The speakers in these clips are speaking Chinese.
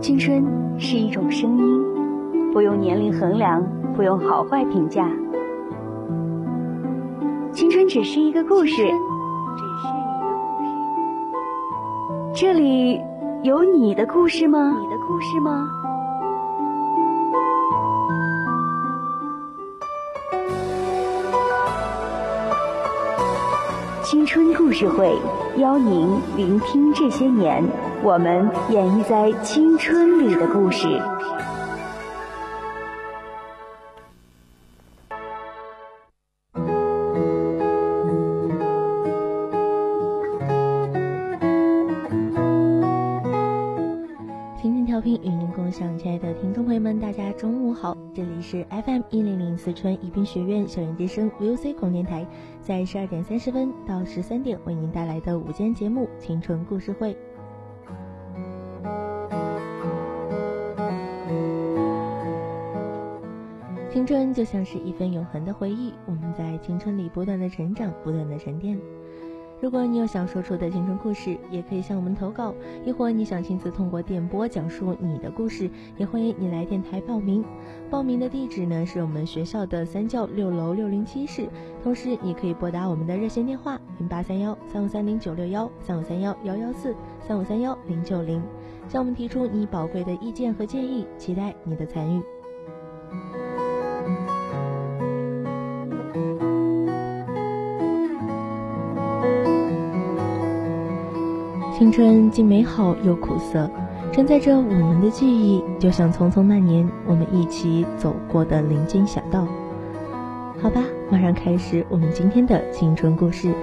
青春是一种声音，不用年龄衡量，不用好坏评价。青春只是一个故事，只是一个故事。这里有你的故事吗？你的故事吗？青春故事会邀您聆听这些年我们演绎在青春里的故事。这里是 FM 一零零四川宜宾学院校园之声 VOC 广电台，在十二点三十分到十三点为您带来的午间节目《青春故事会》。青春就像是一份永恒的回忆，我们在青春里不断的成长，不断的沉淀。如果你有想说出的青春故事，也可以向我们投稿；亦或你想亲自通过电波讲述你的故事，也欢迎你来电台报名。报名的地址呢是我们学校的三教六楼六零七室，同时你可以拨打我们的热线电话零八三幺三五三零九六幺三五三幺幺幺四三五三幺零九零，向我们提出你宝贵的意见和建议，期待你的参与。青春既美好又苦涩，承载着我们的记忆，就像匆匆那年我们一起走过的林间小道。好吧，马上开始我们今天的青春故事。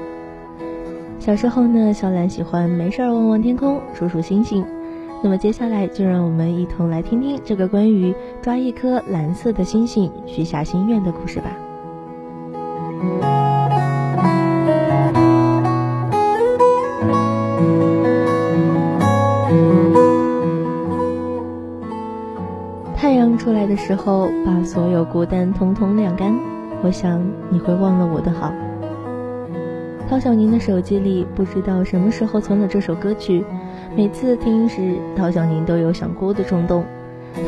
小时候呢，小兰喜欢没事儿望望天空，数数星星。那么接下来就让我们一同来听听这个关于抓一颗蓝色的星星，许下心愿的故事吧。时候，把所有孤单通通晾干。我想你会忘了我的好。陶小宁的手机里不知道什么时候存了这首歌曲，每次听时，陶小宁都有想哭的冲动。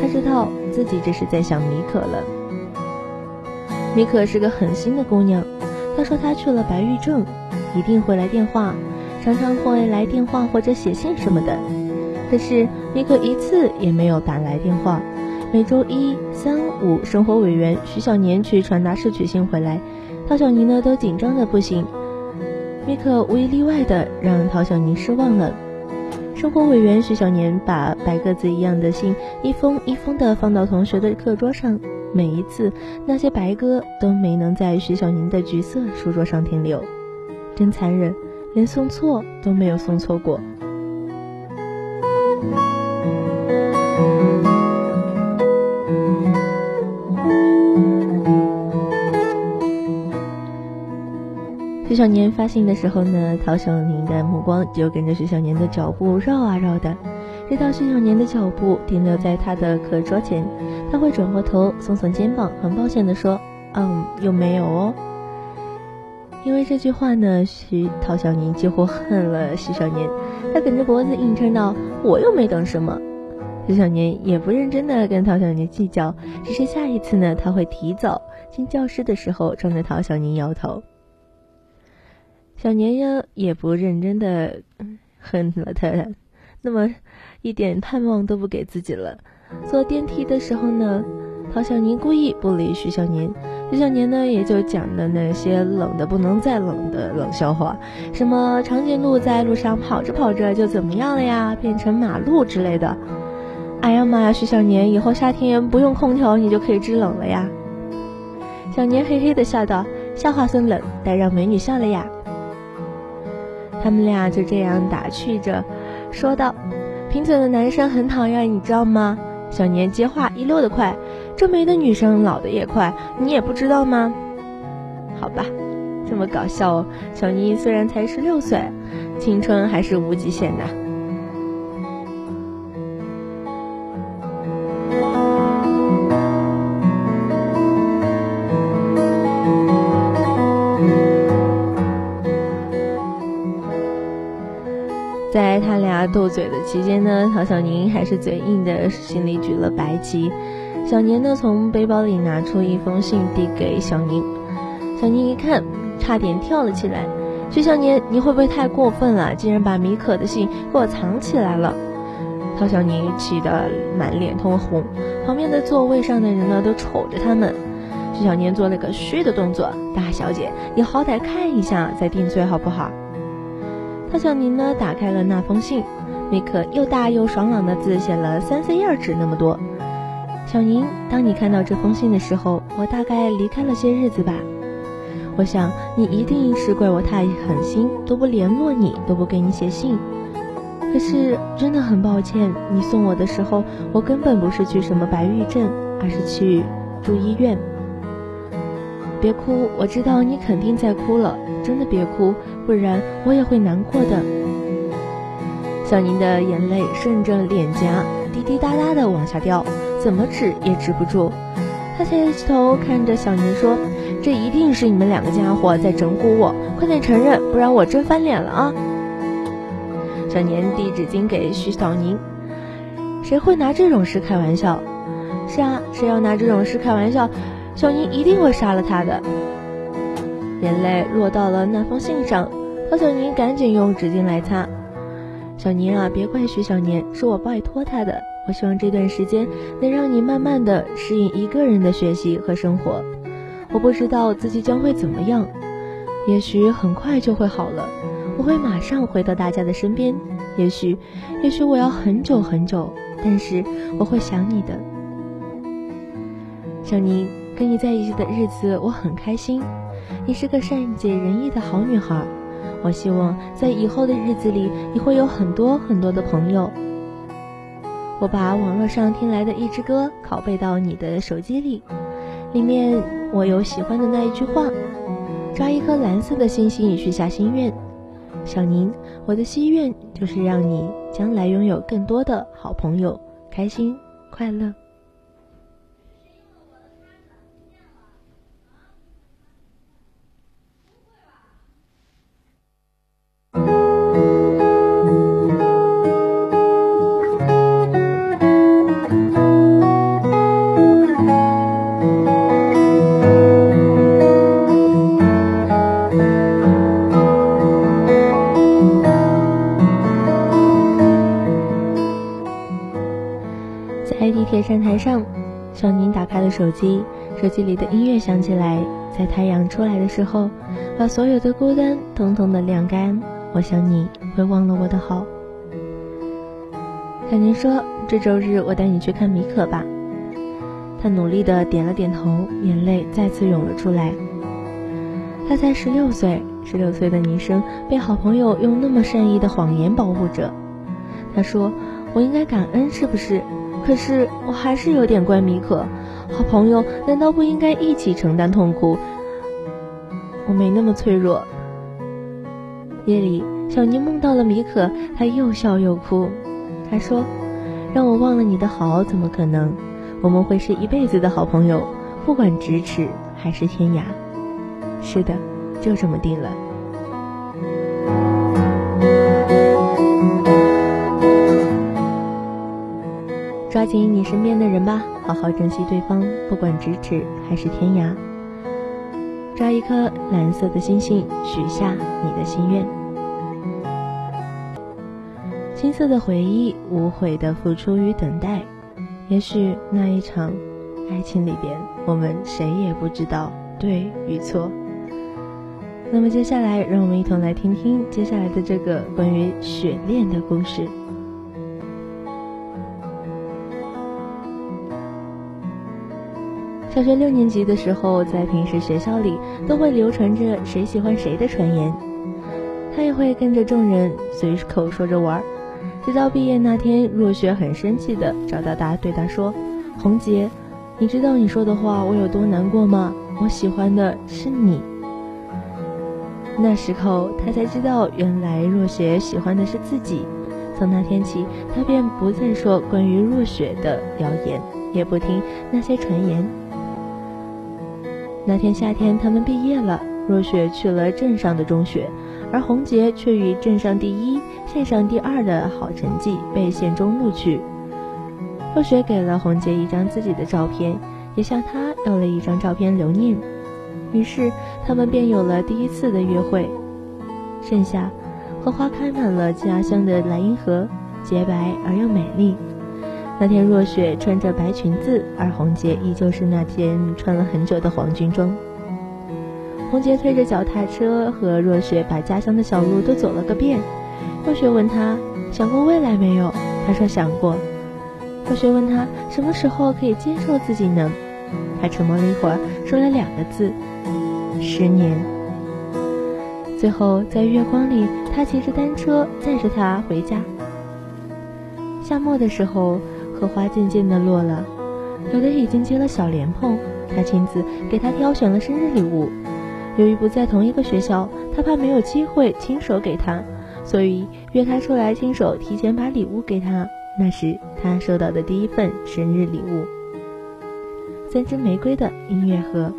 他知道自己这是在想米可了。米可是个狠心的姑娘，她说她去了白玉镇，一定会来电话，常常会来电话或者写信什么的。可是米可一次也没有打来电话。每周一、三、五，生活委员徐小年去传达室取信回来，陶小宁呢都紧张的不行。米可无一例外的让陶小宁失望了。生活委员徐小年把白鸽子一样的信一封一封的放到同学的课桌上，每一次那些白鸽都没能在徐小宁的橘色书桌上停留，真残忍，连送错都没有送错过。少年发信的时候呢，陶小宁的目光就跟着徐小年的脚步绕啊绕的，直到徐小年的脚步停留在他的课桌前，他会转过头耸耸肩膀，很抱歉的说：“嗯，又没有哦？”因为这句话呢，徐陶小宁几乎恨了徐小年，他梗着脖子硬撑道：“我又没等什么。”徐小年也不认真的跟陶小宁计较，只是下一次呢，他会提早进教室的时候冲着陶小宁摇头。小年呀，也不认真的哼 了他，那么一点盼望都不给自己了。坐电梯的时候呢，陶小宁故意不理徐小年，徐小年呢也就讲的那些冷的不能再冷的冷笑话，什么长颈鹿在路上跑着跑着就怎么样了呀，变成马路之类的。哎呀妈呀，徐小年，以后夏天不用空调你就可以制冷了呀。小年嘿嘿的笑道：“笑话虽冷，但让美女笑了呀。”他们俩就这样打趣着，说道：“贫嘴的男生很讨厌，你知道吗？”小年接话一溜的快：“这美的女生老的也快，你也不知道吗？”好吧，这么搞笑哦。小妮虽然才十六岁，青春还是无极限的。斗嘴的期间呢，陶小宁还是嘴硬的，心里举了白旗。小年呢，从背包里拿出一封信递给小宁。小宁一看，差点跳了起来。徐小年，你会不会太过分了？竟然把米可的信给我藏起来了！陶小宁气得满脸通红，旁边的座位上的人呢，都瞅着他们。徐小年做了个嘘的动作：“大小姐，你好歹看一下再定罪好不好？”他小宁呢，打开了那封信，那可又大又爽朗的字写了三四页纸那么多。小宁，当你看到这封信的时候，我大概离开了些日子吧。我想你一定是怪我太狠心，都不联络你，都不给你写信。可是真的很抱歉，你送我的时候，我根本不是去什么白玉镇，而是去住医院。别哭，我知道你肯定在哭了，真的别哭，不然我也会难过的。小宁的眼泪顺着脸颊滴滴答答的往下掉。怎么止也止不住，他抬起头看着小宁说：“这一定是你们两个家伙在整蛊我，快点承认，不然我真翻脸了啊！”小宁递纸巾给徐小宁：“谁会拿这种事开玩笑？是啊，谁要拿这种事开玩笑，小宁一定会杀了他的。”眼泪落到了那封信上，陶小宁赶紧用纸巾来擦。小宁啊，别怪徐小年，是我拜托他的。我希望这段时间能让你慢慢的适应一个人的学习和生活。我不知道自己将会怎么样，也许很快就会好了。我会马上回到大家的身边。也许，也许我要很久很久，但是我会想你的。小宁，跟你在一起的日子我很开心。你是个善解人意的好女孩。我希望在以后的日子里，你会有很多很多的朋友。我把网络上听来的一支歌拷贝到你的手机里，里面我有喜欢的那一句话：抓一颗蓝色的星星，许下心愿。小宁，我的心愿就是让你将来拥有更多的好朋友，开心快乐。站台上，小宁打开了手机，手机里的音乐响起来，在太阳出来的时候，把所有的孤单统统的晾干。我想你会忘了我的好。小宁说：“这周日我带你去看米可吧。”他努力的点了点头，眼泪再次涌了出来。他才十六岁，十六岁的女生被好朋友用那么善意的谎言保护着。他说：“我应该感恩，是不是？”可是我还是有点怪米可，好朋友难道不应该一起承担痛苦？我没那么脆弱。夜里，小宁梦到了米可，他又笑又哭。他说：“让我忘了你的好，怎么可能？我们会是一辈子的好朋友，不管咫尺还是天涯。”是的，就这么定了。抓紧你身边的人吧，好好珍惜对方，不管咫尺还是天涯。抓一颗蓝色的星星，许下你的心愿。青涩的回忆，无悔的付出与等待。也许那一场爱情里边，我们谁也不知道对与错。那么接下来，让我们一同来听听接下来的这个关于雪恋的故事。小学六年级的时候，在平时学校里都会流传着谁喜欢谁的传言，他也会跟着众人随口说着玩儿。直到毕业那天，若雪很生气的找到他，对他说：“红杰，你知道你说的话我有多难过吗？我喜欢的是你。”那时候他才知道，原来若雪喜欢的是自己。从那天起，他便不再说关于若雪的谣言，也不听那些传言。那天夏天，他们毕业了。若雪去了镇上的中学，而红杰却与镇上第一县上第二的好成绩，被县中录取。若雪给了红杰一张自己的照片，也向他要了一张照片留念。于是他们便有了第一次的约会。盛夏，荷花开满了家乡的莱茵河，洁白而又美丽。那天若雪穿着白裙子，而红杰依旧是那天穿了很久的黄军装。红杰推着脚踏车和若雪把家乡的小路都走了个遍。若雪问他想过未来没有，他说想过。若雪问他什么时候可以接受自己呢？他沉默了一会儿，说了两个字：十年。最后在月光里，他骑着单车载着她回家。夏末的时候，荷花渐渐地落了，有的已经结了小莲蓬。他亲自给她挑选了生日礼物。由于不在同一个学校，他怕没有机会亲手给她。所以约他出来，亲手提前把礼物给他。那是他收到的第一份生日礼物——三支玫瑰的音乐盒。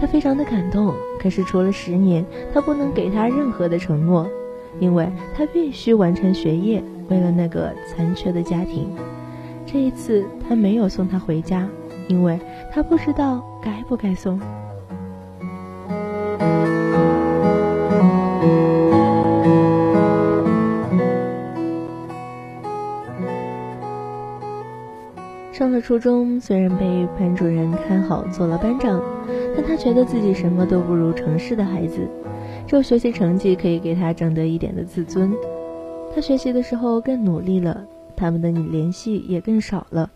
他非常的感动。可是除了十年，他不能给他任何的承诺，因为他必须完成学业，为了那个残缺的家庭。这一次，他没有送她回家，因为他不知道该不该送。上了初中，虽然被班主任看好做了班长，但他觉得自己什么都不如城市的孩子，只有学习成绩可以给他挣得一点的自尊。他学习的时候更努力了，他们的联系也更少了。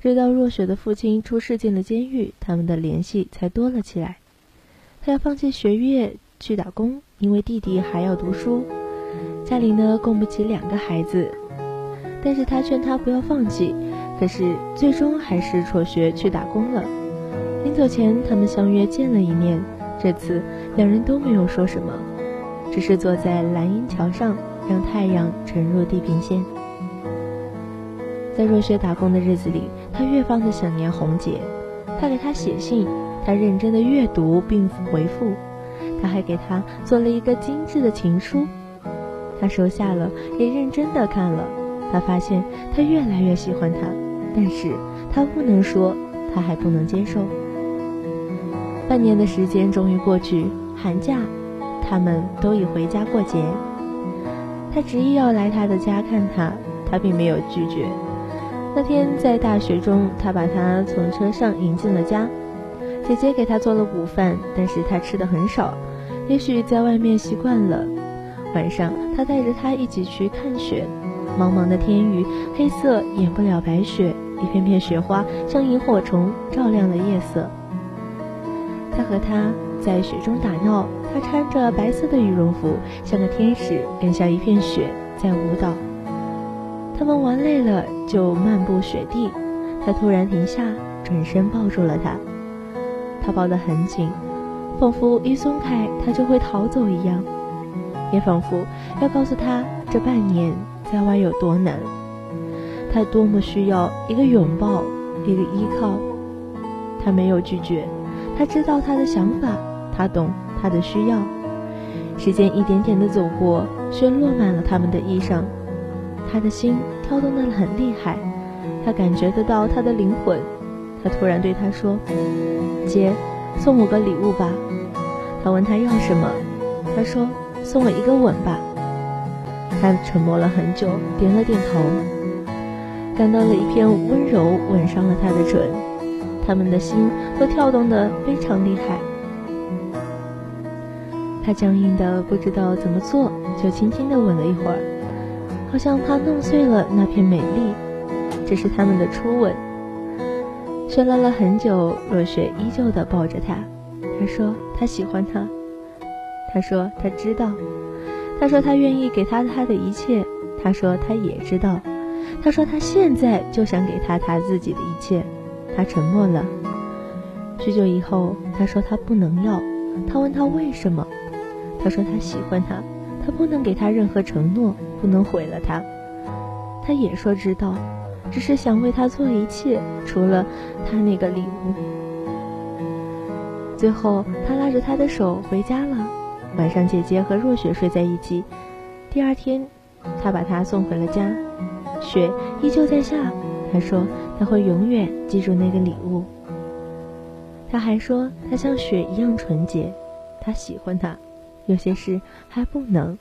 直到若雪的父亲出事进了监狱，他们的联系才多了起来。他要放弃学业去打工，因为弟弟还要读书，家里呢供不起两个孩子，但是他劝他不要放弃。可是最终还是辍学去打工了。临走前，他们相约见了一面。这次两人都没有说什么，只是坐在蓝荫桥上，让太阳沉入地平线。在若雪打工的日子里，他越发的想念红姐。他给她写信，他认真的阅读并回复。他还给她做了一个精致的情书，他收下了，也认真的看了。他发现他越来越喜欢她。但是他不能说，他还不能接受。半年的时间终于过去，寒假，他们都已回家过节。他执意要来他的家看他，他并没有拒绝。那天在大雪中，他把他从车上迎进了家。姐姐给他做了午饭，但是他吃的很少，也许在外面习惯了。晚上，他带着他一起去看雪。茫茫的天宇，黑色掩不了白雪，一片片雪花像萤火虫，照亮了夜色。他和她在雪中打闹，他穿着白色的羽绒服，像个天使，更像一片雪在舞蹈。他们玩累了，就漫步雪地。他突然停下，转身抱住了她。他抱得很紧，仿佛一松开他就会逃走一样，也仿佛要告诉他这半年。在外有多难，他多么需要一个拥抱，一个依靠。他没有拒绝，他知道他的想法，他懂他的需要。时间一点点的走过，雪落满了他们的衣裳，他的心跳动的很厉害，他感觉得到他的灵魂。他突然对他说：“姐，送我个礼物吧。”他问他要什么，他说：“送我一个吻吧。”他沉默了很久，点了点头，感到了一片温柔吻上了他的唇，他们的心都跳动得非常厉害。他僵硬的不知道怎么做，就轻轻的吻了一会儿，好像怕弄碎了那片美丽。这是他们的初吻。喧闹了很久，若雪依旧的抱着他。他说他喜欢他，他说他知道。他说他愿意给他他的一切。他说他也知道。他说他现在就想给他他自己的一切。他沉默了。许久以后，他说他不能要。他问他为什么？他说他喜欢他，他不能给他任何承诺，不能毁了他。他也说知道，只是想为他做一切，除了他那个礼物。最后，他拉着他的手回家了。晚上，姐姐和若雪睡在一起。第二天，他把她送回了家。雪依旧在下，他说他会永远记住那个礼物。他还说他像雪一样纯洁，他喜欢他，有些事还不能。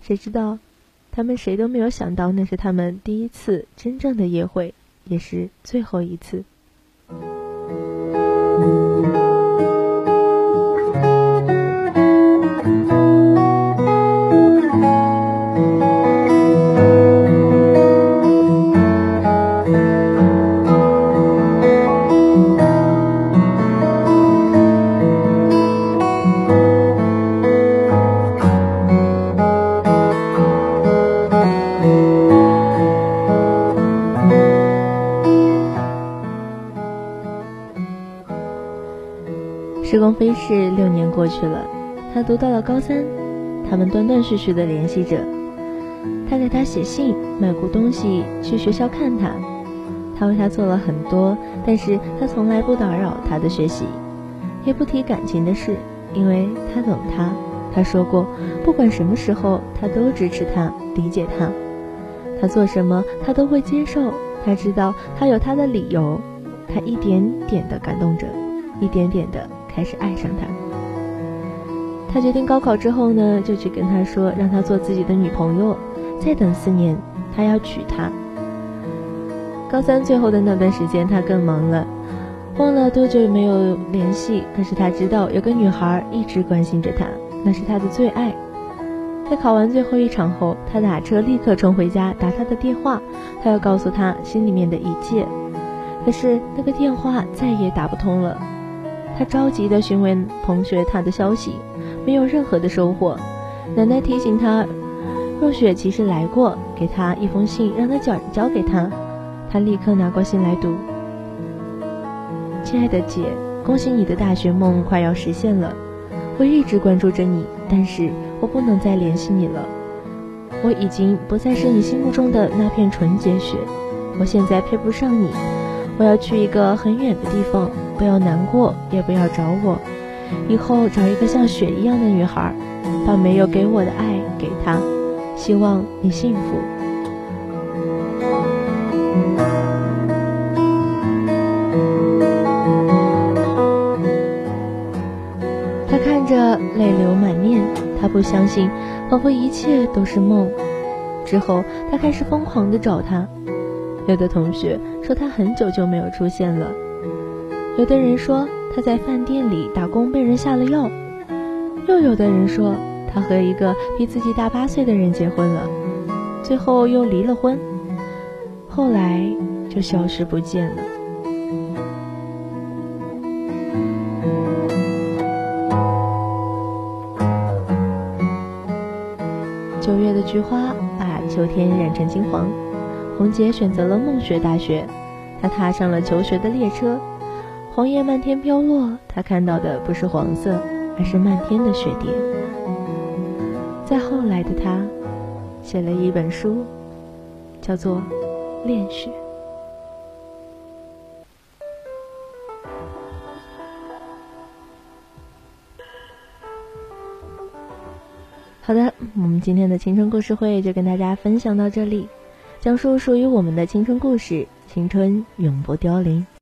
谁知道，他们谁都没有想到，那是他们第一次真正的约会，也是最后一次。飞逝，六年过去了，他读到了高三，他们断断续续的联系着。他给他写信，买过东西，去学校看他。他为他做了很多，但是他从来不打扰他的学习，也不提感情的事，因为他懂他。他说过，不管什么时候，他都支持他，理解他。他做什么，他都会接受。他知道他有他的理由。他一点点的感动着，一点点的。开始爱上他。他决定高考之后呢，就去跟他说，让他做自己的女朋友。再等四年，他要娶她。高三最后的那段时间，他更忙了，忘了多久没有联系。可是他知道有个女孩一直关心着他，那是他的最爱。在考完最后一场后，他打车立刻冲回家打他的电话，他要告诉他心里面的一切。可是那个电话再也打不通了。他着急地询问同学他的消息，没有任何的收获。奶奶提醒他，若雪其实来过，给他一封信，让他交交给他。他立刻拿过信来读：“亲爱的姐，恭喜你的大学梦快要实现了。我一直关注着你，但是我不能再联系你了。我已经不再是你心目中的那片纯洁雪，我现在配不上你。我要去一个很远的地方。”不要难过，也不要找我。以后找一个像雪一样的女孩，把没有给我的爱给她。希望你幸福。他看着泪流满面，他不相信，仿佛一切都是梦。之后，他开始疯狂的找他。有的同学说他很久就没有出现了。有的人说他在饭店里打工被人下了药，又有的人说他和一个比自己大八岁的人结婚了，最后又离了婚，后来就消失不见了。九月的菊花把秋天染成金黄，红姐选择了梦雪大学，她踏上了求学的列车。黄叶漫天飘落，他看到的不是黄色，而是漫天的雪蝶。再后来的他，写了一本书，叫做《恋雪》。好的，我们今天的青春故事会就跟大家分享到这里，讲述属于我们的青春故事，青春永不凋零。